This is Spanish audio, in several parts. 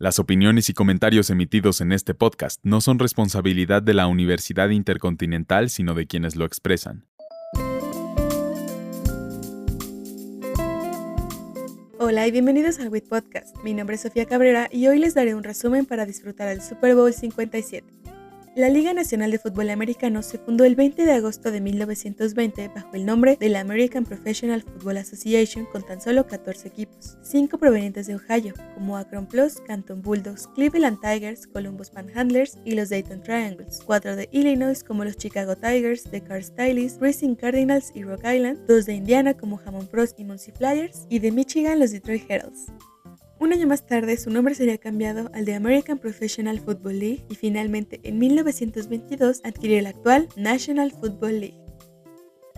Las opiniones y comentarios emitidos en este podcast no son responsabilidad de la Universidad Intercontinental, sino de quienes lo expresan. Hola y bienvenidos al WIT Podcast. Mi nombre es Sofía Cabrera y hoy les daré un resumen para disfrutar el Super Bowl 57. La Liga Nacional de Fútbol Americano se fundó el 20 de agosto de 1920 bajo el nombre de la American Professional Football Association con tan solo 14 equipos, 5 provenientes de Ohio, como Akron Plus, Canton Bulldogs, Cleveland Tigers, Columbus Panhandlers y los Dayton Triangles, 4 de Illinois como los Chicago Tigers, The Car Stylists, Racing Cardinals y Rock Island, 2 de Indiana como Hammond Pros y Muncie Flyers y de Michigan los Detroit Heralds. Un año más tarde, su nombre sería cambiado al de American Professional Football League y finalmente en 1922 adquirió el actual National Football League.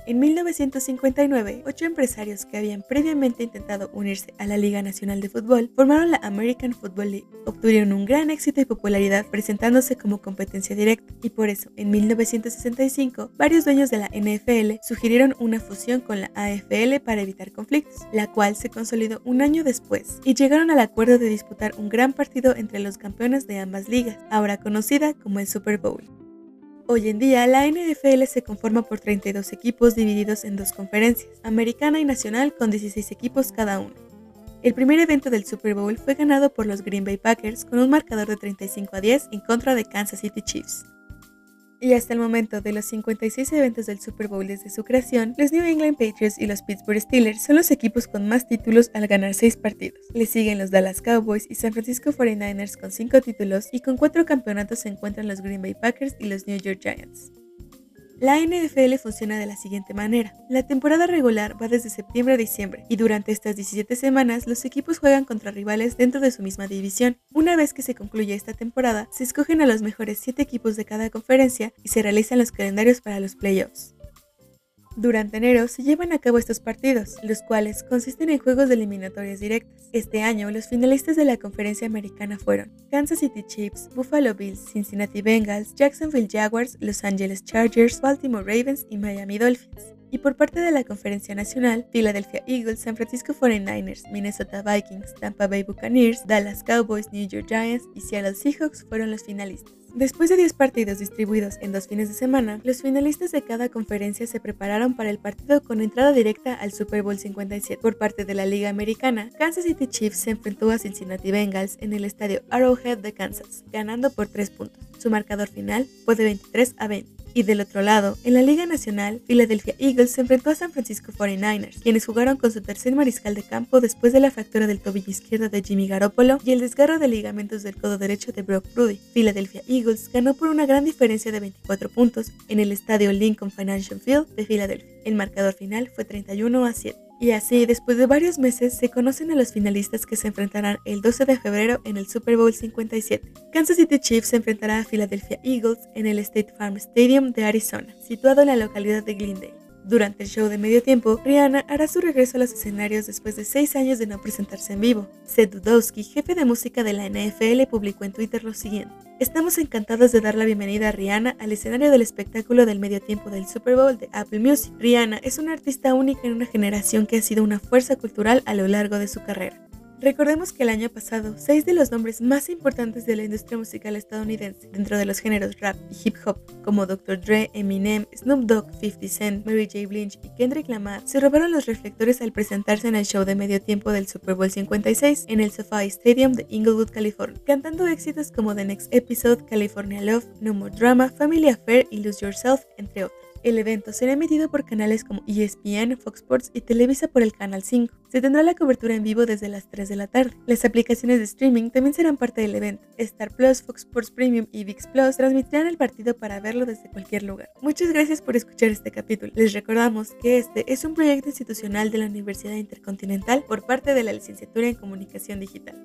En 1959, ocho empresarios que habían previamente intentado unirse a la Liga Nacional de Fútbol formaron la American Football League. Obtuvieron un gran éxito y popularidad presentándose como competencia directa, y por eso, en 1965, varios dueños de la NFL sugirieron una fusión con la AFL para evitar conflictos, la cual se consolidó un año después, y llegaron al acuerdo de disputar un gran partido entre los campeones de ambas ligas, ahora conocida como el Super Bowl. Hoy en día, la NFL se conforma por 32 equipos divididos en dos conferencias, americana y nacional, con 16 equipos cada uno. El primer evento del Super Bowl fue ganado por los Green Bay Packers con un marcador de 35 a 10 en contra de Kansas City Chiefs. Y hasta el momento de los 56 eventos del Super Bowl desde su creación, los New England Patriots y los Pittsburgh Steelers son los equipos con más títulos al ganar 6 partidos. Le siguen los Dallas Cowboys y San Francisco 49ers con 5 títulos y con 4 campeonatos se encuentran los Green Bay Packers y los New York Giants. La NFL funciona de la siguiente manera. La temporada regular va desde septiembre a diciembre y durante estas 17 semanas los equipos juegan contra rivales dentro de su misma división. Una vez que se concluye esta temporada, se escogen a los mejores 7 equipos de cada conferencia y se realizan los calendarios para los playoffs. Durante enero se llevan a cabo estos partidos, los cuales consisten en juegos de eliminatorias directas. Este año, los finalistas de la conferencia americana fueron Kansas City Chiefs, Buffalo Bills, Cincinnati Bengals, Jacksonville Jaguars, Los Angeles Chargers, Baltimore Ravens y Miami Dolphins. Y por parte de la Conferencia Nacional, Philadelphia Eagles, San Francisco 49ers, Minnesota Vikings, Tampa Bay Buccaneers, Dallas Cowboys, New York Giants y Seattle Seahawks fueron los finalistas. Después de 10 partidos distribuidos en dos fines de semana, los finalistas de cada conferencia se prepararon para el partido con entrada directa al Super Bowl 57. Por parte de la Liga Americana, Kansas City Chiefs se enfrentó a Cincinnati Bengals en el estadio Arrowhead de Kansas, ganando por 3 puntos. Su marcador final fue de 23 a 20. Y del otro lado, en la Liga Nacional, Philadelphia Eagles se enfrentó a San Francisco 49ers, quienes jugaron con su tercer mariscal de campo después de la fractura del tobillo izquierdo de Jimmy Garoppolo y el desgarro de ligamentos del codo derecho de Brock Purdy. Philadelphia Eagles ganó por una gran diferencia de 24 puntos en el estadio Lincoln Financial Field de Filadelfia. El marcador final fue 31 a 7. Y así, después de varios meses, se conocen a los finalistas que se enfrentarán el 12 de febrero en el Super Bowl 57. Kansas City Chiefs se enfrentará a Philadelphia Eagles en el State Farm Stadium de Arizona, situado en la localidad de Glendale. Durante el show de medio tiempo, Rihanna hará su regreso a los escenarios después de seis años de no presentarse en vivo. Seth Dudowski, jefe de música de la NFL, publicó en Twitter lo siguiente. Estamos encantados de dar la bienvenida a Rihanna al escenario del espectáculo del medio tiempo del Super Bowl de Apple Music. Rihanna es una artista única en una generación que ha sido una fuerza cultural a lo largo de su carrera. Recordemos que el año pasado, seis de los nombres más importantes de la industria musical estadounidense dentro de los géneros rap y hip hop, como Dr. Dre, Eminem, Snoop Dogg, 50 Cent, Mary J. Blige y Kendrick Lamar, se robaron los reflectores al presentarse en el show de medio tiempo del Super Bowl 56 en el SoFi Stadium de Inglewood, California, cantando éxitos como The Next Episode, California Love, No More Drama, Family Affair y Lose Yourself, entre otros. El evento será emitido por canales como ESPN, Fox Sports y Televisa por el Canal 5. Se tendrá la cobertura en vivo desde las 3 de la tarde. Las aplicaciones de streaming también serán parte del evento. Star Plus, Fox Sports Premium y VIX Plus transmitirán el partido para verlo desde cualquier lugar. Muchas gracias por escuchar este capítulo. Les recordamos que este es un proyecto institucional de la Universidad Intercontinental por parte de la Licenciatura en Comunicación Digital.